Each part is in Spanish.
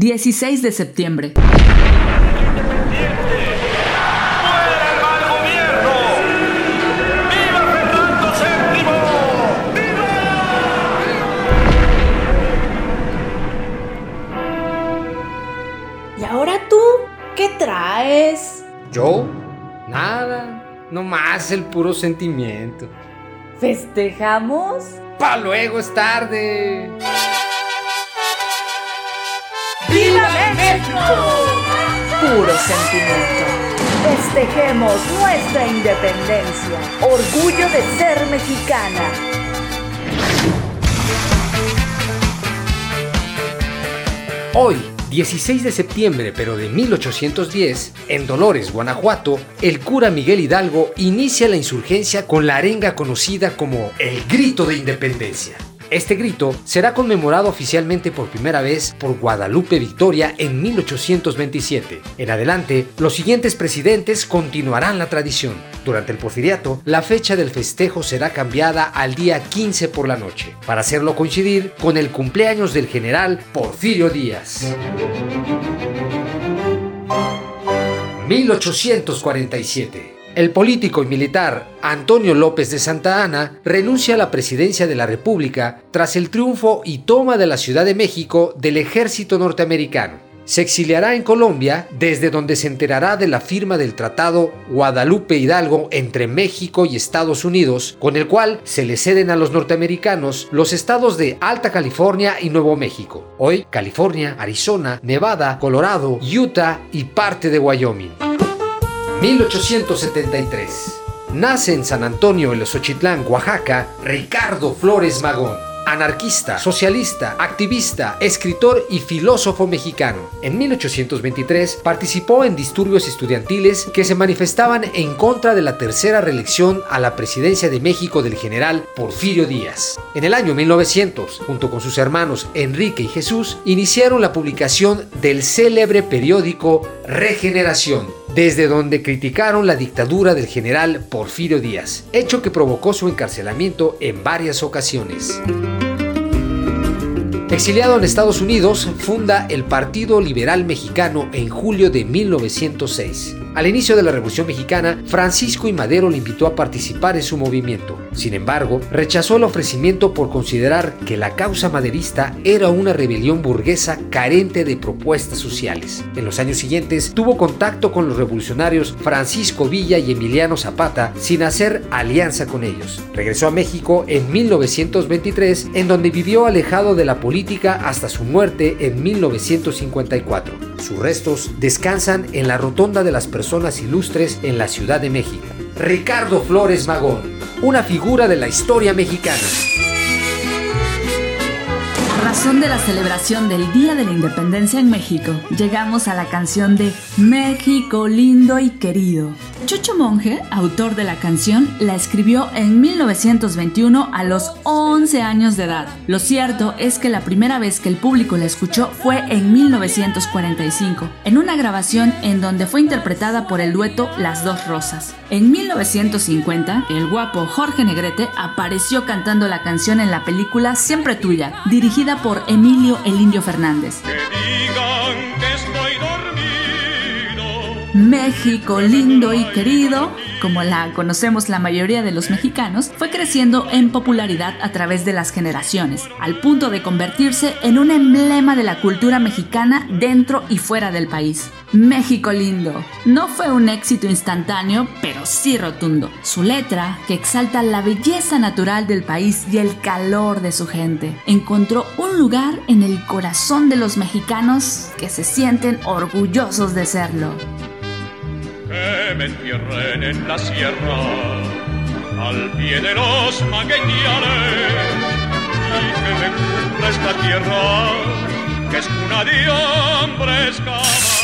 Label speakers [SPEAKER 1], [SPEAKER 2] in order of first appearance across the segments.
[SPEAKER 1] 16 de septiembre.
[SPEAKER 2] ¿Y ahora tú? ¿Qué traes?
[SPEAKER 3] ¿Yo? Nada, nomás el puro sentimiento.
[SPEAKER 2] ¿Festejamos?
[SPEAKER 3] ¡Pa luego es tarde!
[SPEAKER 2] Puro sentimiento. Festejemos nuestra independencia. Orgullo de ser mexicana.
[SPEAKER 3] Hoy, 16 de septiembre, pero de 1810, en Dolores, Guanajuato, el cura Miguel Hidalgo inicia la insurgencia con la arenga conocida como el Grito de Independencia. Este grito será conmemorado oficialmente por primera vez por Guadalupe Victoria en 1827. En adelante, los siguientes presidentes continuarán la tradición. Durante el porfiriato, la fecha del festejo será cambiada al día 15 por la noche, para hacerlo coincidir con el cumpleaños del general Porfirio Díaz. 1847 el político y militar Antonio López de Santa Ana renuncia a la presidencia de la República tras el triunfo y toma de la Ciudad de México del ejército norteamericano. Se exiliará en Colombia, desde donde se enterará de la firma del Tratado Guadalupe Hidalgo entre México y Estados Unidos, con el cual se le ceden a los norteamericanos los estados de Alta California y Nuevo México. Hoy, California, Arizona, Nevada, Colorado, Utah y parte de Wyoming. 1873. Nace en San Antonio, el Xochitlán, Oaxaca, Ricardo Flores Magón anarquista, socialista, activista, escritor y filósofo mexicano. En 1823 participó en disturbios estudiantiles que se manifestaban en contra de la tercera reelección a la presidencia de México del general Porfirio Díaz. En el año 1900, junto con sus hermanos Enrique y Jesús, iniciaron la publicación del célebre periódico Regeneración, desde donde criticaron la dictadura del general Porfirio Díaz, hecho que provocó su encarcelamiento en varias ocasiones. Exiliado en Estados Unidos, funda el Partido Liberal Mexicano en julio de 1906. Al inicio de la Revolución Mexicana, Francisco y Madero le invitó a participar en su movimiento. Sin embargo, rechazó el ofrecimiento por considerar que la causa maderista era una rebelión burguesa carente de propuestas sociales. En los años siguientes, tuvo contacto con los revolucionarios Francisco Villa y Emiliano Zapata sin hacer alianza con ellos. Regresó a México en 1923, en donde vivió alejado de la política hasta su muerte en 1954. Sus restos descansan en la Rotonda de las Personas Ilustres en la Ciudad de México. Ricardo Flores Magón, una figura de la historia mexicana.
[SPEAKER 1] Razón de la celebración del Día de la Independencia en México, llegamos a la canción de México lindo y querido. Chucho Monge, autor de la canción, la escribió en 1921 a los 11 años de edad. Lo cierto es que la primera vez que el público la escuchó fue en 1945, en una grabación en donde fue interpretada por el dueto Las Dos Rosas. En 1950, el guapo Jorge Negrete apareció cantando la canción en la película Siempre Tuya, dirigida por Emilio El Indio Fernández. México lindo y querido, como la conocemos la mayoría de los mexicanos, fue creciendo en popularidad a través de las generaciones, al punto de convertirse en un emblema de la cultura mexicana dentro y fuera del país. México lindo. No fue un éxito instantáneo, pero sí rotundo. Su letra, que exalta la belleza natural del país y el calor de su gente, encontró un lugar en el corazón de los mexicanos que se sienten orgullosos de serlo
[SPEAKER 4] que me entierren en la sierra, al pie de los magueyales, y que me cubra esta tierra, que es cuna de hombres cabales.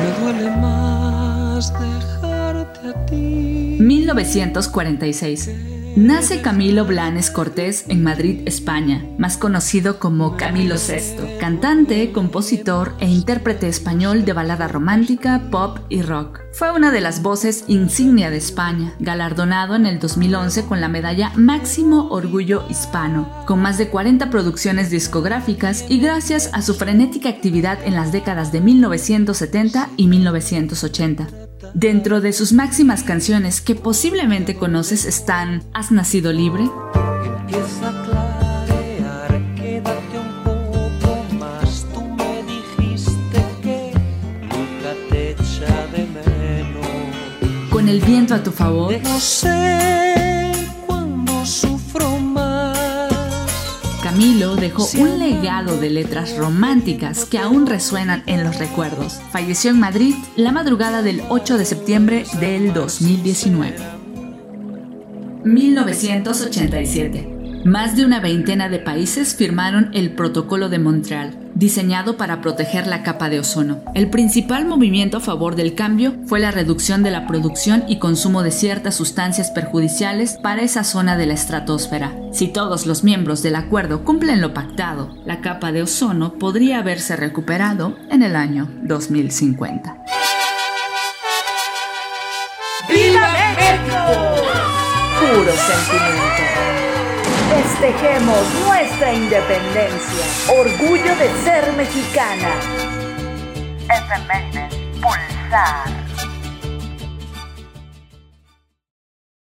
[SPEAKER 1] Me duele más dejarte a ti. 1946 Nace Camilo Blanes Cortés en Madrid, España, más conocido como Camilo VI, cantante, compositor e intérprete español de balada romántica, pop y rock. Fue una de las voces insignia de España, galardonado en el 2011 con la medalla Máximo Orgullo Hispano, con más de 40 producciones discográficas y gracias a su frenética actividad en las décadas de 1970 y 1980. Dentro de sus máximas canciones que posiblemente conoces están ¿Has nacido libre?
[SPEAKER 5] Empieza a clarear, quédate un poco más. Tú me dijiste que nunca te echa de menos.
[SPEAKER 1] Con el viento a tu favor.
[SPEAKER 5] No sé
[SPEAKER 1] Dejó un legado de letras románticas que aún resuenan en los recuerdos. Falleció en Madrid la madrugada del 8 de septiembre del 2019. 1987. Más de una veintena de países firmaron el Protocolo de Montreal, diseñado para proteger la capa de ozono. El principal movimiento a favor del cambio fue la reducción de la producción y consumo de ciertas sustancias perjudiciales para esa zona de la estratosfera. Si todos los miembros del acuerdo cumplen lo pactado, la capa de ozono podría haberse recuperado en el año 2050.
[SPEAKER 2] ¡Viva México! Puro sentimiento. Festejemos nuestra independencia. Orgullo de ser mexicana. Efemérides Pulsar.